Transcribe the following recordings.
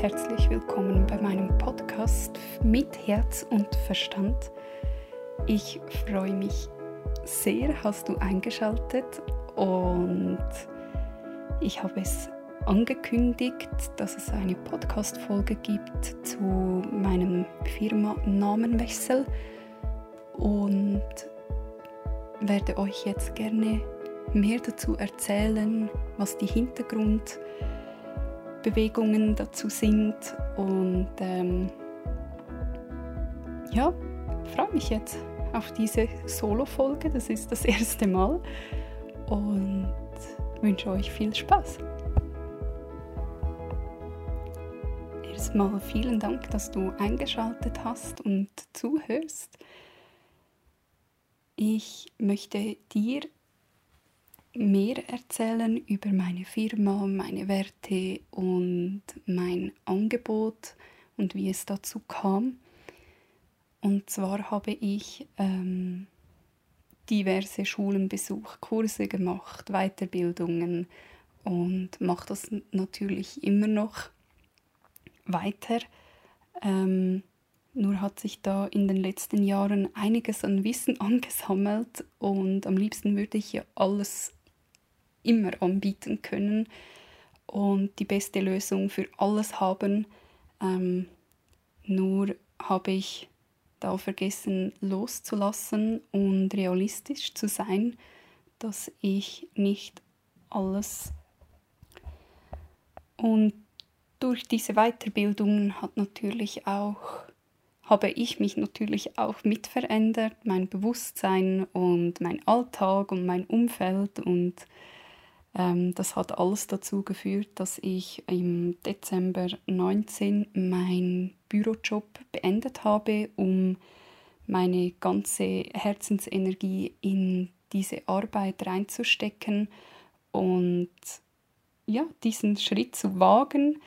herzlich willkommen bei meinem Podcast mit Herz und Verstand. Ich freue mich sehr, hast du eingeschaltet und ich habe es angekündigt, dass es eine Podcast-Folge gibt zu meinem Firma-Namenwechsel und werde euch jetzt gerne mehr dazu erzählen, was die Hintergrundbewegungen dazu sind und ähm, ja, freue mich jetzt auf diese Solo-Folge. Das ist das erste Mal und wünsche euch viel Spaß. Erstmal vielen Dank, dass du eingeschaltet hast und zuhörst. Ich möchte dir mehr erzählen über meine Firma, meine Werte und mein Angebot und wie es dazu kam. Und zwar habe ich ähm, diverse Schulen besucht, Kurse gemacht, Weiterbildungen und mache das natürlich immer noch weiter. Ähm, nur hat sich da in den letzten Jahren einiges an Wissen angesammelt und am liebsten würde ich ja alles immer anbieten können und die beste Lösung für alles haben. Ähm, nur habe ich da vergessen loszulassen und realistisch zu sein, dass ich nicht alles und durch diese Weiterbildungen hat natürlich auch habe ich mich natürlich auch mit verändert, mein Bewusstsein und mein Alltag und mein Umfeld und ähm, das hat alles dazu geführt, dass ich im Dezember 19 meinen Bürojob beendet habe, um meine ganze Herzensenergie in diese Arbeit reinzustecken und ja, diesen Schritt zu wagen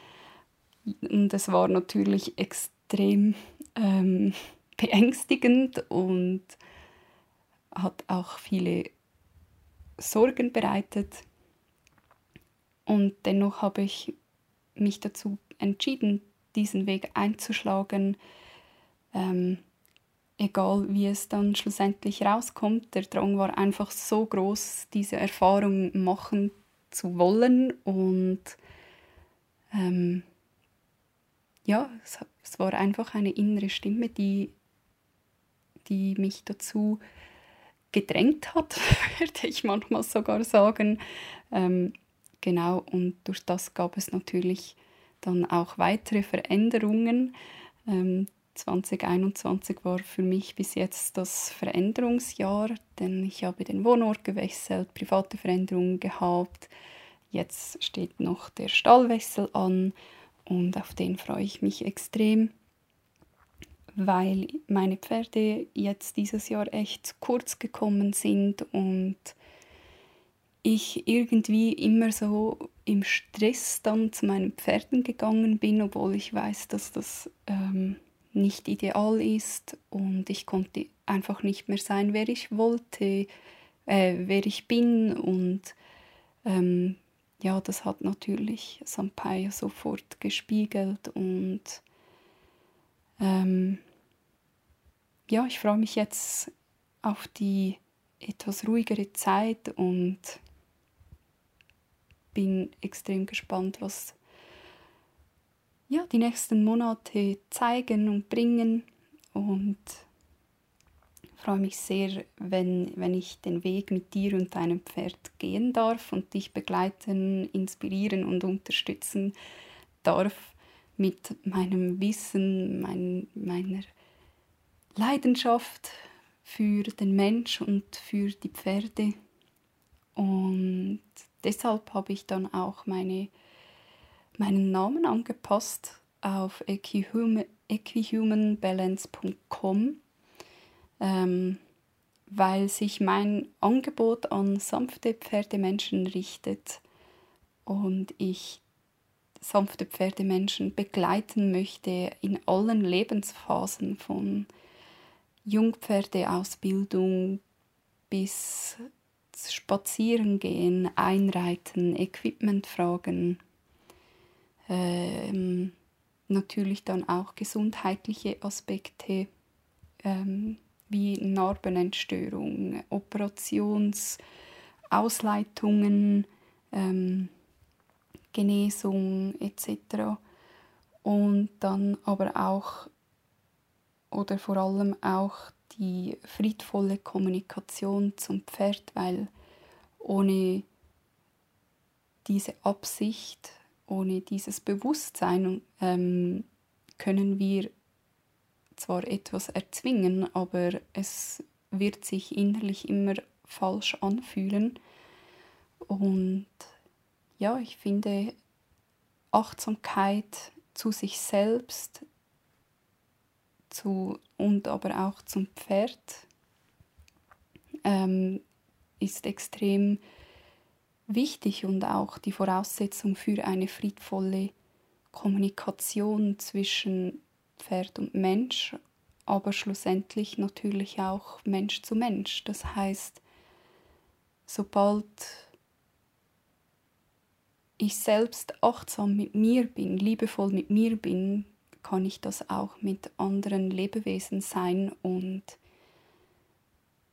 und es war natürlich extrem ähm, beängstigend und hat auch viele Sorgen bereitet. Und dennoch habe ich mich dazu entschieden, diesen Weg einzuschlagen, ähm, egal wie es dann schlussendlich rauskommt. Der Drang war einfach so groß, diese Erfahrung machen zu wollen und ähm, ja, es, es, war einfach eine innere Stimme, die, die mich dazu gedrängt hat, würde ich manchmal sogar sagen. Ähm, genau, und durch das gab es natürlich dann auch weitere Veränderungen. Ähm, 2021 war für mich bis jetzt das Veränderungsjahr, denn ich habe den Wohnort gewechselt, private Veränderungen gehabt. Jetzt steht noch der Stallwechsel an und auf den freue ich mich extrem, weil meine Pferde jetzt dieses Jahr echt kurz gekommen sind und ich irgendwie immer so im Stress dann zu meinen Pferden gegangen bin, obwohl ich weiß, dass das ähm, nicht ideal ist und ich konnte einfach nicht mehr sein, wer ich wollte, äh, wer ich bin und ähm, ja, das hat natürlich Sampaio sofort gespiegelt und ähm, ja, ich freue mich jetzt auf die etwas ruhigere Zeit und bin extrem gespannt, was ja, die nächsten Monate zeigen und bringen und freue mich sehr, wenn, wenn ich den Weg mit dir und deinem Pferd gehen darf und dich begleiten, inspirieren und unterstützen darf mit meinem Wissen, mein, meiner Leidenschaft für den Mensch und für die Pferde. Und deshalb habe ich dann auch meine, meinen Namen angepasst auf equihumanbalance.com ähm, weil sich mein Angebot an sanfte Pferdemenschen richtet und ich sanfte Pferdemenschen begleiten möchte in allen Lebensphasen von Jungpferdeausbildung bis Spazierengehen, Einreiten, Equipmentfragen, ähm, natürlich dann auch gesundheitliche Aspekte ähm, wie Narbenentstörung, Operationsausleitungen, ähm, Genesung etc. Und dann aber auch oder vor allem auch die friedvolle Kommunikation zum Pferd, weil ohne diese Absicht, ohne dieses Bewusstsein ähm, können wir zwar etwas erzwingen, aber es wird sich innerlich immer falsch anfühlen. Und ja, ich finde Achtsamkeit zu sich selbst zu, und aber auch zum Pferd ähm, ist extrem wichtig und auch die Voraussetzung für eine friedvolle Kommunikation zwischen Pferd und Mensch, aber schlussendlich natürlich auch Mensch zu Mensch. Das heißt, sobald ich selbst achtsam mit mir bin, liebevoll mit mir bin, kann ich das auch mit anderen Lebewesen sein und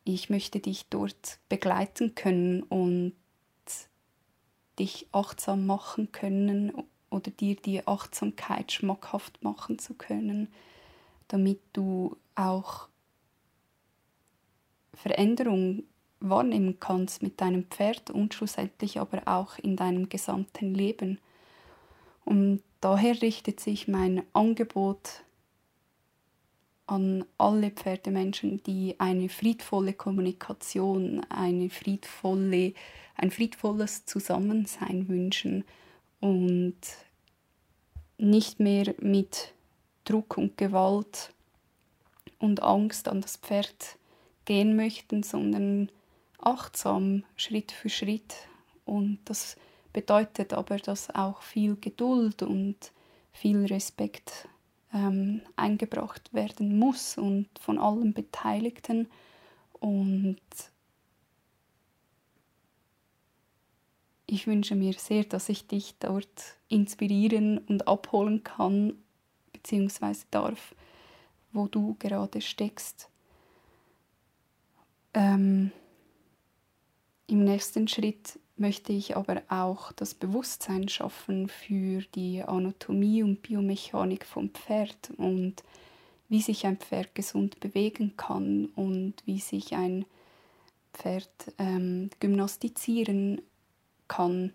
ich möchte dich dort begleiten können und dich achtsam machen können oder dir die Achtsamkeit schmackhaft machen zu können, damit du auch Veränderung wahrnehmen kannst mit deinem Pferd und schlussendlich aber auch in deinem gesamten Leben. Und daher richtet sich mein Angebot an alle Pferdemenschen, die eine friedvolle Kommunikation, eine friedvolle, ein friedvolles Zusammensein wünschen und nicht mehr mit Druck und Gewalt und Angst an das Pferd gehen möchten, sondern achtsam Schritt für Schritt. Und das bedeutet aber, dass auch viel Geduld und viel Respekt ähm, eingebracht werden muss und von allen Beteiligten. Und ich wünsche mir sehr, dass ich dich dort inspirieren und abholen kann, beziehungsweise darf, wo du gerade steckst. Ähm, Im nächsten Schritt möchte ich aber auch das Bewusstsein schaffen für die Anatomie und Biomechanik vom Pferd und wie sich ein Pferd gesund bewegen kann und wie sich ein Pferd ähm, gymnastizieren kann,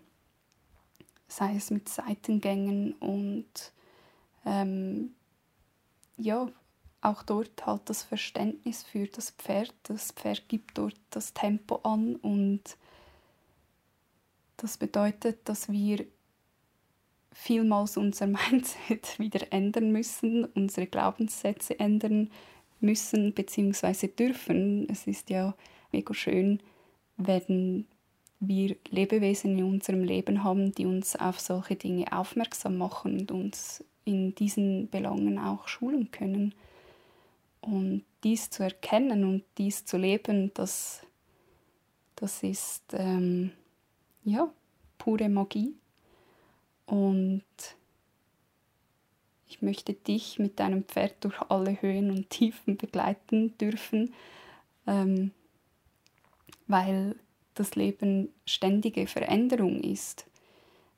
sei es mit Seitengängen und ähm, ja, auch dort halt das Verständnis für das Pferd. Das Pferd gibt dort das Tempo an und das bedeutet, dass wir vielmals unser Mindset wieder ändern müssen, unsere Glaubenssätze ändern müssen bzw. dürfen. Es ist ja mega schön, wenn wir Lebewesen in unserem Leben haben, die uns auf solche Dinge aufmerksam machen und uns in diesen Belangen auch schulen können. Und dies zu erkennen und dies zu leben, das, das ist ähm, ja, pure Magie. Und ich möchte dich mit deinem Pferd durch alle Höhen und Tiefen begleiten dürfen, ähm, weil das Leben ständige Veränderung ist.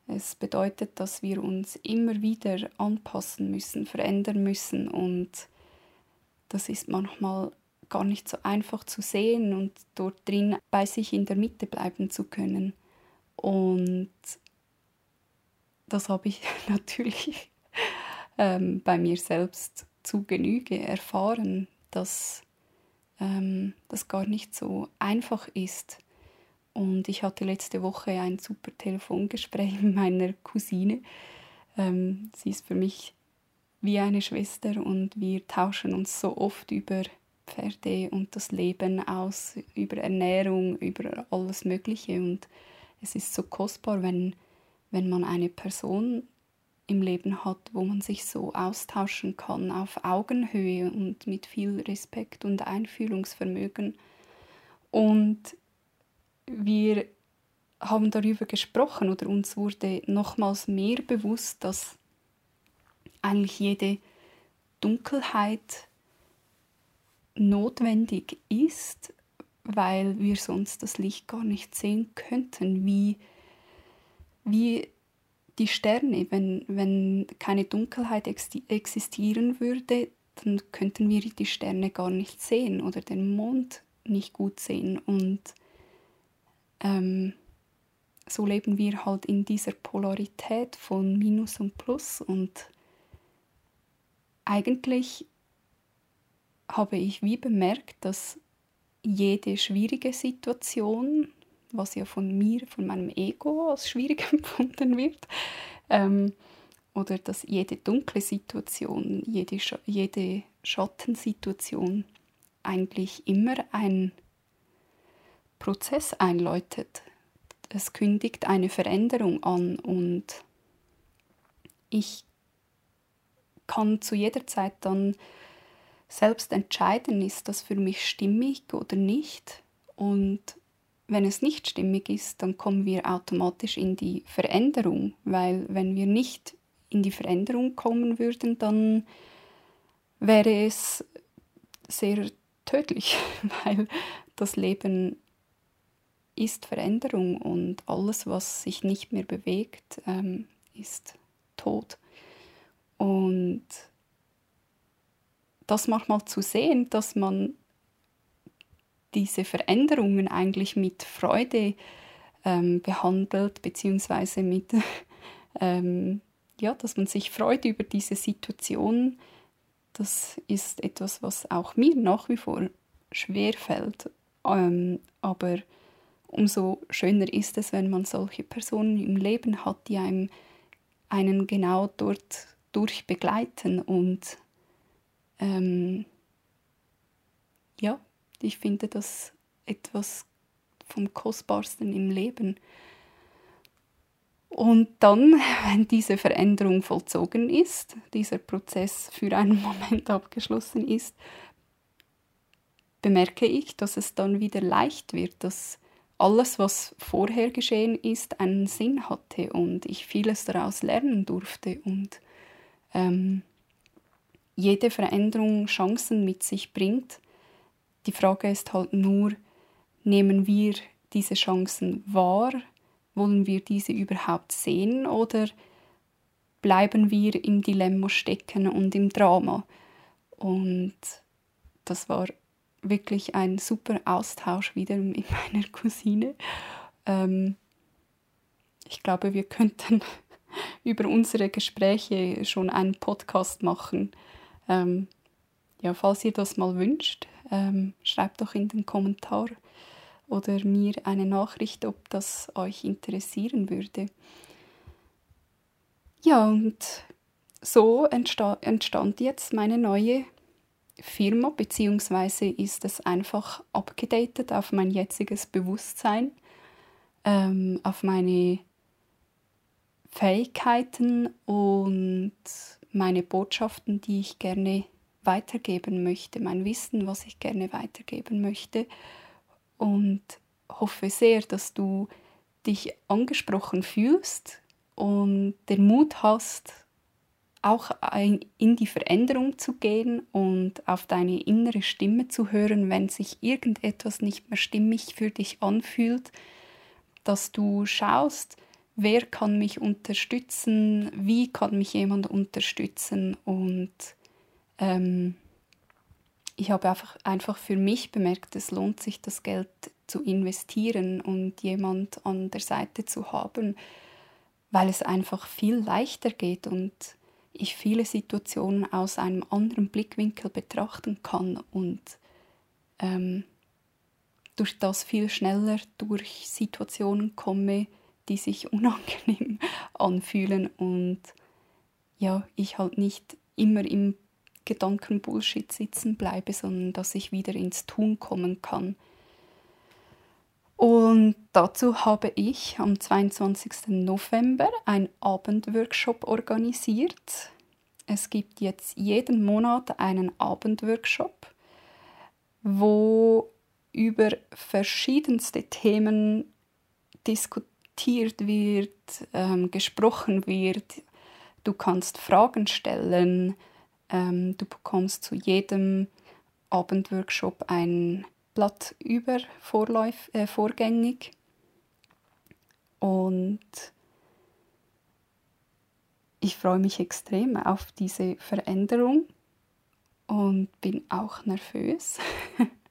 Es bedeutet, dass wir uns immer wieder anpassen müssen, verändern müssen und das ist manchmal gar nicht so einfach zu sehen und dort drin bei sich in der Mitte bleiben zu können. Und das habe ich natürlich ähm, bei mir selbst zu Genüge erfahren, dass ähm, das gar nicht so einfach ist, und ich hatte letzte Woche ein super Telefongespräch mit meiner Cousine. Ähm, sie ist für mich wie eine Schwester und wir tauschen uns so oft über Pferde und das Leben aus, über Ernährung, über alles Mögliche. Und es ist so kostbar, wenn, wenn man eine Person im Leben hat, wo man sich so austauschen kann auf Augenhöhe und mit viel Respekt und Einfühlungsvermögen. Und wir haben darüber gesprochen oder uns wurde nochmals mehr bewusst, dass eigentlich jede Dunkelheit notwendig ist, weil wir sonst das Licht gar nicht sehen könnten, wie, wie die Sterne, wenn, wenn keine Dunkelheit existieren würde, dann könnten wir die Sterne gar nicht sehen oder den Mond nicht gut sehen. Und ähm, so leben wir halt in dieser Polarität von Minus und Plus. Und eigentlich habe ich wie bemerkt, dass jede schwierige Situation, was ja von mir, von meinem Ego als schwierig empfunden wird, ähm, oder dass jede dunkle Situation, jede, Sch jede Schattensituation eigentlich immer ein Prozess einläutet. Es kündigt eine Veränderung an und ich kann zu jeder Zeit dann selbst entscheiden, ist das für mich stimmig oder nicht. Und wenn es nicht stimmig ist, dann kommen wir automatisch in die Veränderung, weil wenn wir nicht in die Veränderung kommen würden, dann wäre es sehr tödlich, weil das Leben ist Veränderung und alles, was sich nicht mehr bewegt, ähm, ist tot. Und das manchmal zu sehen, dass man diese Veränderungen eigentlich mit Freude ähm, behandelt, beziehungsweise mit, ähm, ja, dass man sich freut über diese Situation, das ist etwas, was auch mir nach wie vor schwer fällt. Ähm, aber umso schöner ist es, wenn man solche Personen im Leben hat, die einem einen genau dort durch begleiten und ähm, ja, ich finde das etwas vom Kostbarsten im Leben. Und dann, wenn diese Veränderung vollzogen ist, dieser Prozess für einen Moment abgeschlossen ist, bemerke ich, dass es dann wieder leicht wird, dass alles, was vorher geschehen ist, einen Sinn hatte und ich vieles daraus lernen durfte und ähm, jede Veränderung Chancen mit sich bringt. Die Frage ist halt nur, nehmen wir diese Chancen wahr? Wollen wir diese überhaupt sehen oder bleiben wir im Dilemma stecken und im Drama? Und das war wirklich ein super Austausch wieder mit meiner Cousine. Ähm, ich glaube, wir könnten über unsere Gespräche schon einen Podcast machen. Ähm, ja, falls ihr das mal wünscht, ähm, schreibt doch in den Kommentar oder mir eine Nachricht, ob das euch interessieren würde. Ja, und so entstand jetzt meine neue Firma, beziehungsweise ist es einfach abgedatet auf mein jetziges Bewusstsein, ähm, auf meine Fähigkeiten und meine Botschaften, die ich gerne weitergeben möchte, mein Wissen, was ich gerne weitergeben möchte. Und hoffe sehr, dass du dich angesprochen fühlst und den Mut hast, auch in die Veränderung zu gehen und auf deine innere Stimme zu hören, wenn sich irgendetwas nicht mehr stimmig für dich anfühlt, dass du schaust, wer kann mich unterstützen, wie kann mich jemand unterstützen? Und ähm, ich habe einfach, einfach für mich bemerkt, es lohnt sich, das Geld zu investieren und jemand an der Seite zu haben, weil es einfach viel leichter geht und ich viele Situationen aus einem anderen Blickwinkel betrachten kann und ähm, durch das viel schneller durch Situationen komme, die sich unangenehm anfühlen und ja, ich halt nicht immer im Gedankenbullshit sitzen bleibe, sondern dass ich wieder ins Tun kommen kann. Und dazu habe ich am 22. November ein Abendworkshop organisiert. Es gibt jetzt jeden Monat einen Abendworkshop, wo über verschiedenste Themen diskutiert wird, ähm, gesprochen wird, Du kannst Fragen stellen. Ähm, du bekommst zu jedem Abendworkshop ein Blatt über Vorläuf, äh, vorgängig. Und ich freue mich extrem auf diese Veränderung und bin auch nervös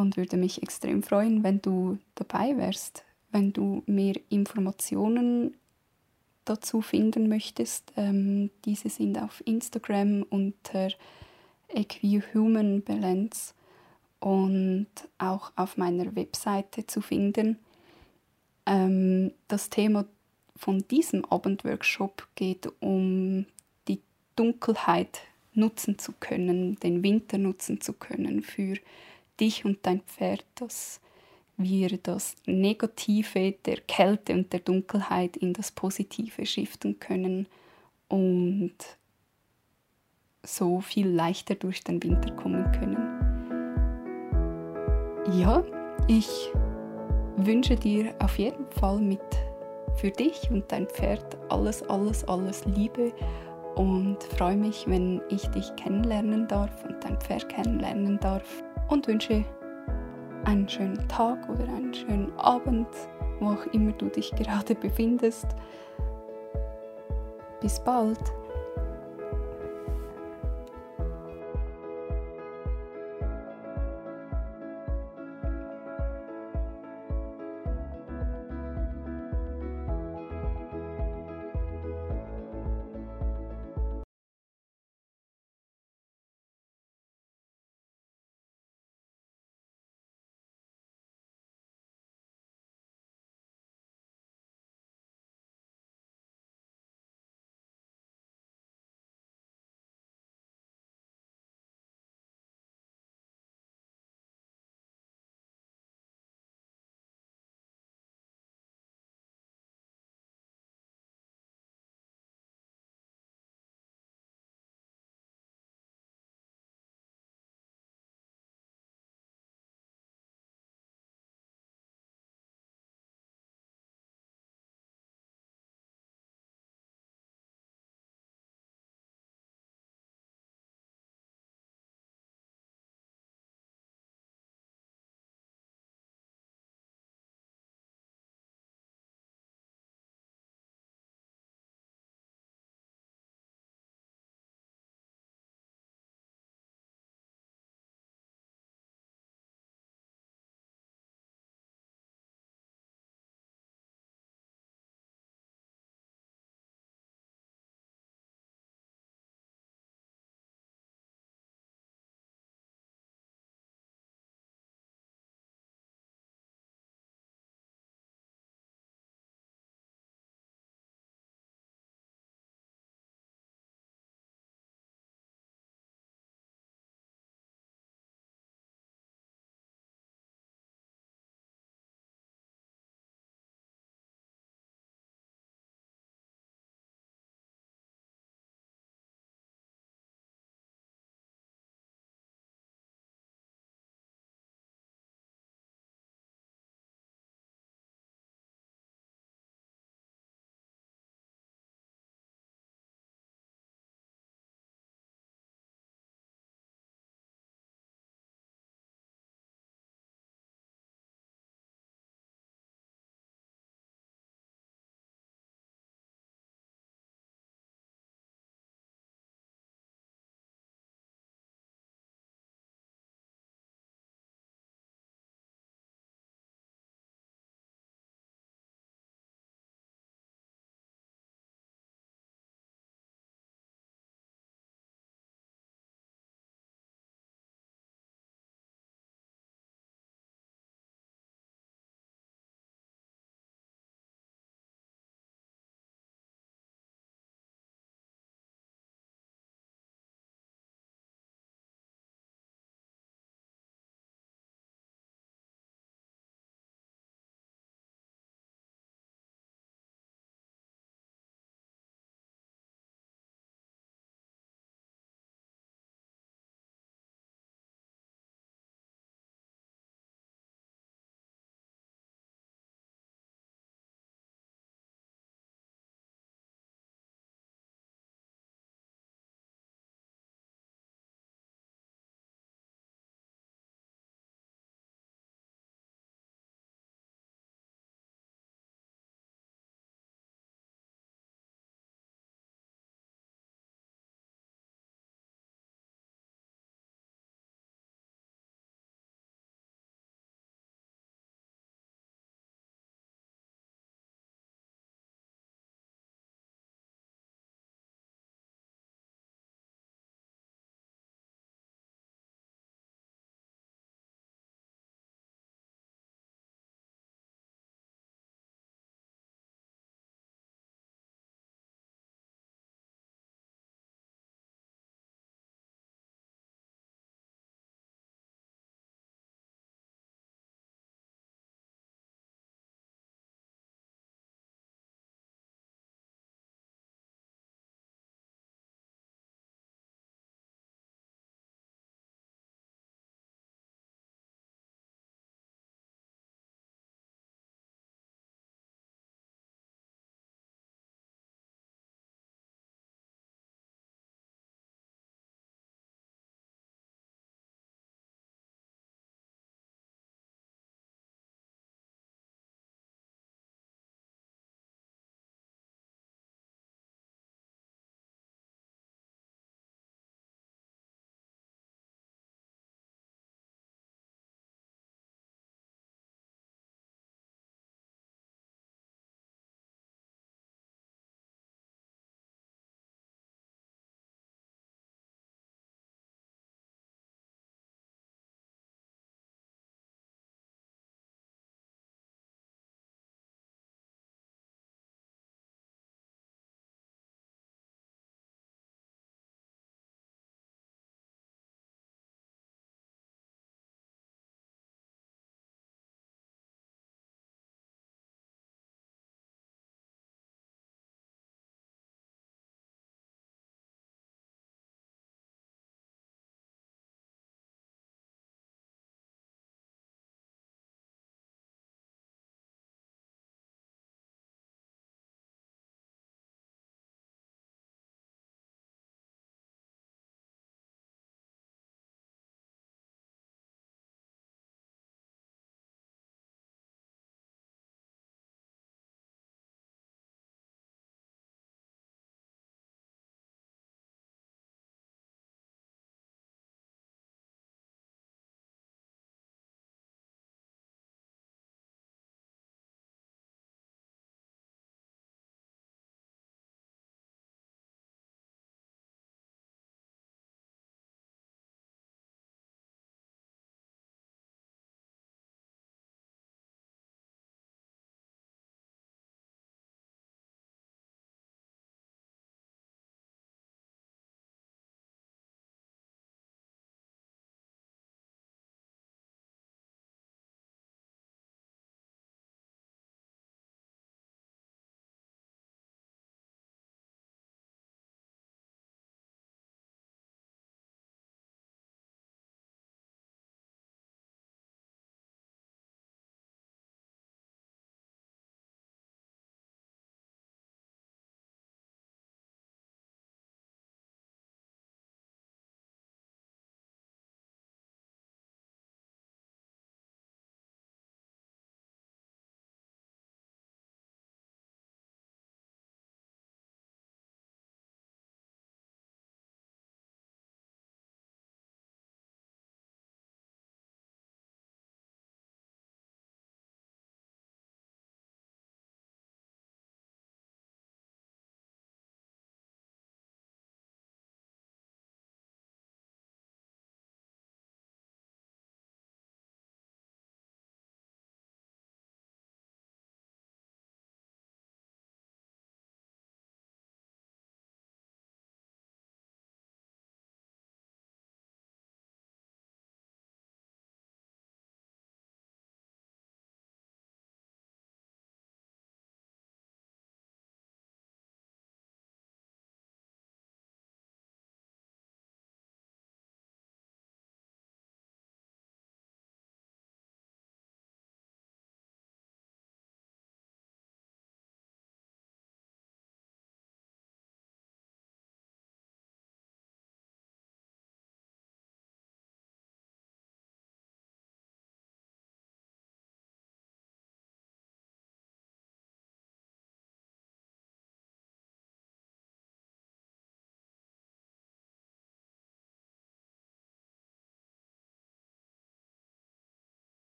und würde mich extrem freuen, wenn du dabei wärst, wenn du mehr Informationen dazu finden möchtest. Ähm, diese sind auf Instagram unter Equihuman Balance und auch auf meiner Webseite zu finden. Ähm, das Thema von diesem Abendworkshop geht um die Dunkelheit nutzen zu können, den Winter nutzen zu können für dich und dein Pferd, dass wir das Negative der Kälte und der Dunkelheit in das Positive shiften können und so viel leichter durch den Winter kommen können. Ja, ich wünsche dir auf jeden Fall mit für dich und dein Pferd alles, alles, alles Liebe und freue mich, wenn ich dich kennenlernen darf und dein Pferd kennenlernen darf und wünsche einen schönen Tag oder einen schönen Abend, wo auch immer du dich gerade befindest. Bis bald.